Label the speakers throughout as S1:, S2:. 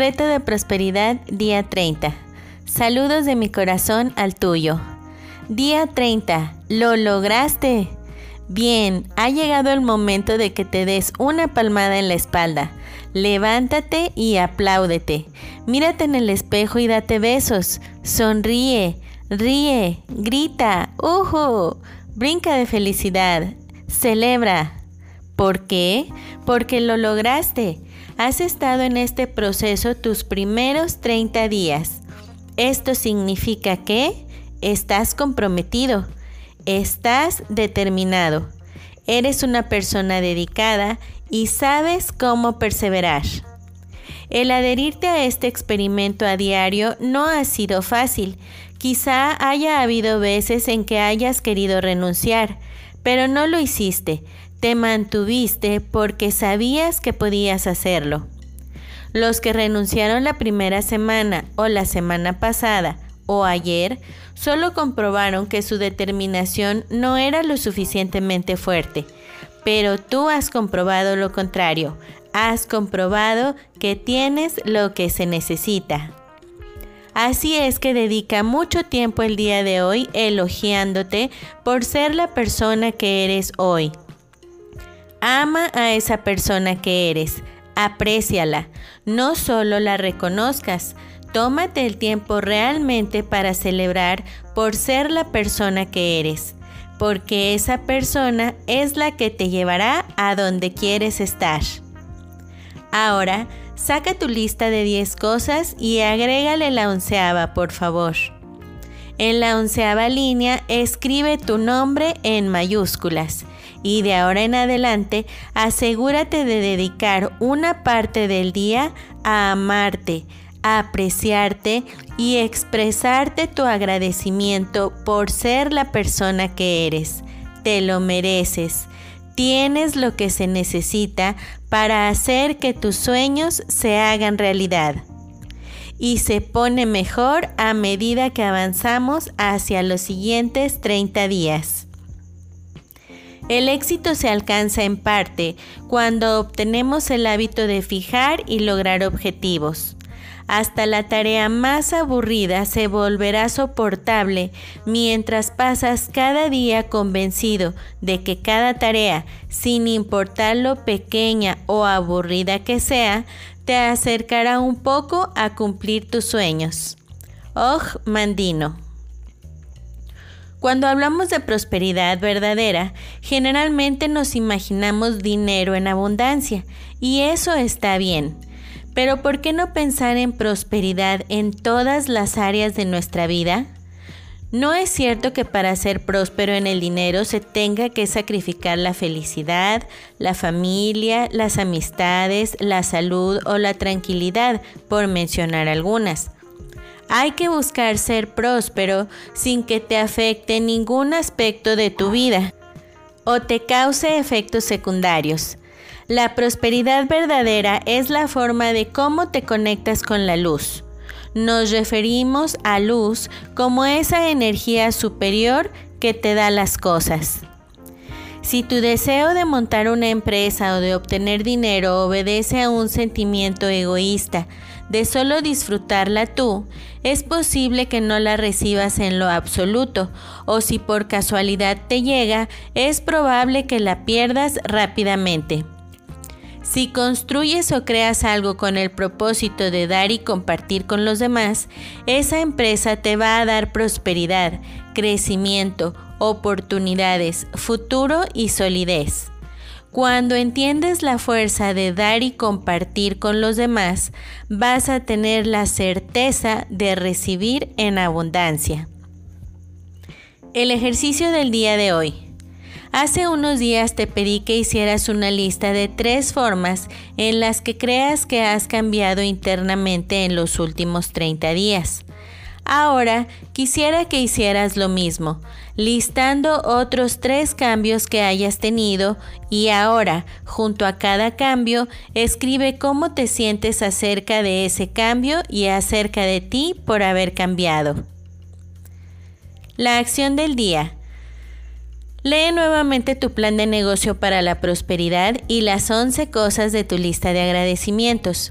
S1: Reto de Prosperidad, día 30. Saludos de mi corazón al tuyo. Día 30. Lo lograste. Bien, ha llegado el momento de que te des una palmada en la espalda. Levántate y apláudete. Mírate en el espejo y date besos. Sonríe, ríe, grita, ¡uhu! Brinca de felicidad. Celebra. ¿Por qué? Porque lo lograste. Has estado en este proceso tus primeros 30 días. Esto significa que estás comprometido, estás determinado, eres una persona dedicada y sabes cómo perseverar. El adherirte a este experimento a diario no ha sido fácil. Quizá haya habido veces en que hayas querido renunciar, pero no lo hiciste. Te mantuviste porque sabías que podías hacerlo. Los que renunciaron la primera semana o la semana pasada o ayer solo comprobaron que su determinación no era lo suficientemente fuerte. Pero tú has comprobado lo contrario. Has comprobado que tienes lo que se necesita. Así es que dedica mucho tiempo el día de hoy elogiándote por ser la persona que eres hoy. Ama a esa persona que eres, apréciala, no solo la reconozcas, tómate el tiempo realmente para celebrar por ser la persona que eres, porque esa persona es la que te llevará a donde quieres estar. Ahora, saca tu lista de 10 cosas y agrégale la onceava, por favor. En la onceava línea escribe tu nombre en mayúsculas y de ahora en adelante asegúrate de dedicar una parte del día a amarte, a apreciarte y expresarte tu agradecimiento por ser la persona que eres. Te lo mereces. Tienes lo que se necesita para hacer que tus sueños se hagan realidad. Y se pone mejor a medida que avanzamos hacia los siguientes 30 días. El éxito se alcanza en parte cuando obtenemos el hábito de fijar y lograr objetivos. Hasta la tarea más aburrida se volverá soportable mientras pasas cada día convencido de que cada tarea, sin importar lo pequeña o aburrida que sea, te acercará un poco a cumplir tus sueños. Oh, Mandino. Cuando hablamos de prosperidad verdadera, generalmente nos imaginamos dinero en abundancia, y eso está bien. Pero ¿por qué no pensar en prosperidad en todas las áreas de nuestra vida? No es cierto que para ser próspero en el dinero se tenga que sacrificar la felicidad, la familia, las amistades, la salud o la tranquilidad, por mencionar algunas. Hay que buscar ser próspero sin que te afecte ningún aspecto de tu vida o te cause efectos secundarios. La prosperidad verdadera es la forma de cómo te conectas con la luz. Nos referimos a luz como esa energía superior que te da las cosas. Si tu deseo de montar una empresa o de obtener dinero obedece a un sentimiento egoísta, de solo disfrutarla tú, es posible que no la recibas en lo absoluto, o si por casualidad te llega, es probable que la pierdas rápidamente. Si construyes o creas algo con el propósito de dar y compartir con los demás, esa empresa te va a dar prosperidad, crecimiento, oportunidades, futuro y solidez. Cuando entiendes la fuerza de dar y compartir con los demás, vas a tener la certeza de recibir en abundancia. El ejercicio del día de hoy. Hace unos días te pedí que hicieras una lista de tres formas en las que creas que has cambiado internamente en los últimos 30 días. Ahora quisiera que hicieras lo mismo, listando otros tres cambios que hayas tenido y ahora, junto a cada cambio, escribe cómo te sientes acerca de ese cambio y acerca de ti por haber cambiado. La acción del día. Lee nuevamente tu plan de negocio para la prosperidad y las 11 cosas de tu lista de agradecimientos.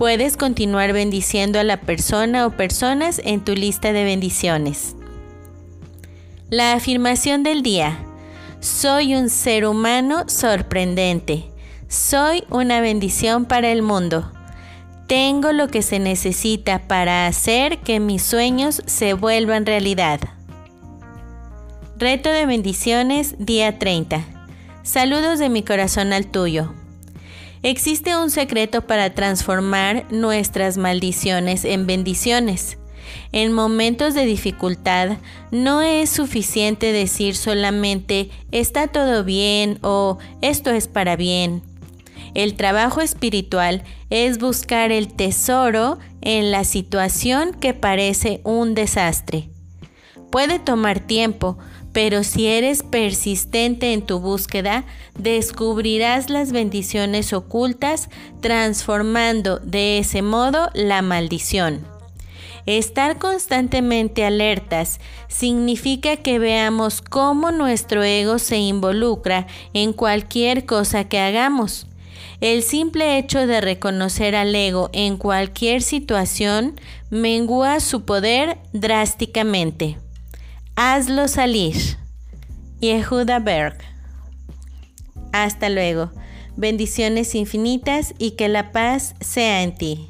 S1: Puedes continuar bendiciendo a la persona o personas en tu lista de bendiciones. La afirmación del día. Soy un ser humano sorprendente. Soy una bendición para el mundo. Tengo lo que se necesita para hacer que mis sueños se vuelvan realidad. Reto de bendiciones, día 30. Saludos de mi corazón al tuyo. Existe un secreto para transformar nuestras maldiciones en bendiciones. En momentos de dificultad no es suficiente decir solamente está todo bien o esto es para bien. El trabajo espiritual es buscar el tesoro en la situación que parece un desastre. Puede tomar tiempo, pero si eres persistente en tu búsqueda, descubrirás las bendiciones ocultas, transformando de ese modo la maldición. Estar constantemente alertas significa que veamos cómo nuestro ego se involucra en cualquier cosa que hagamos. El simple hecho de reconocer al ego en cualquier situación mengua su poder drásticamente. Hazlo salir. Yehuda Berg. Hasta luego. Bendiciones infinitas y que la paz sea en ti.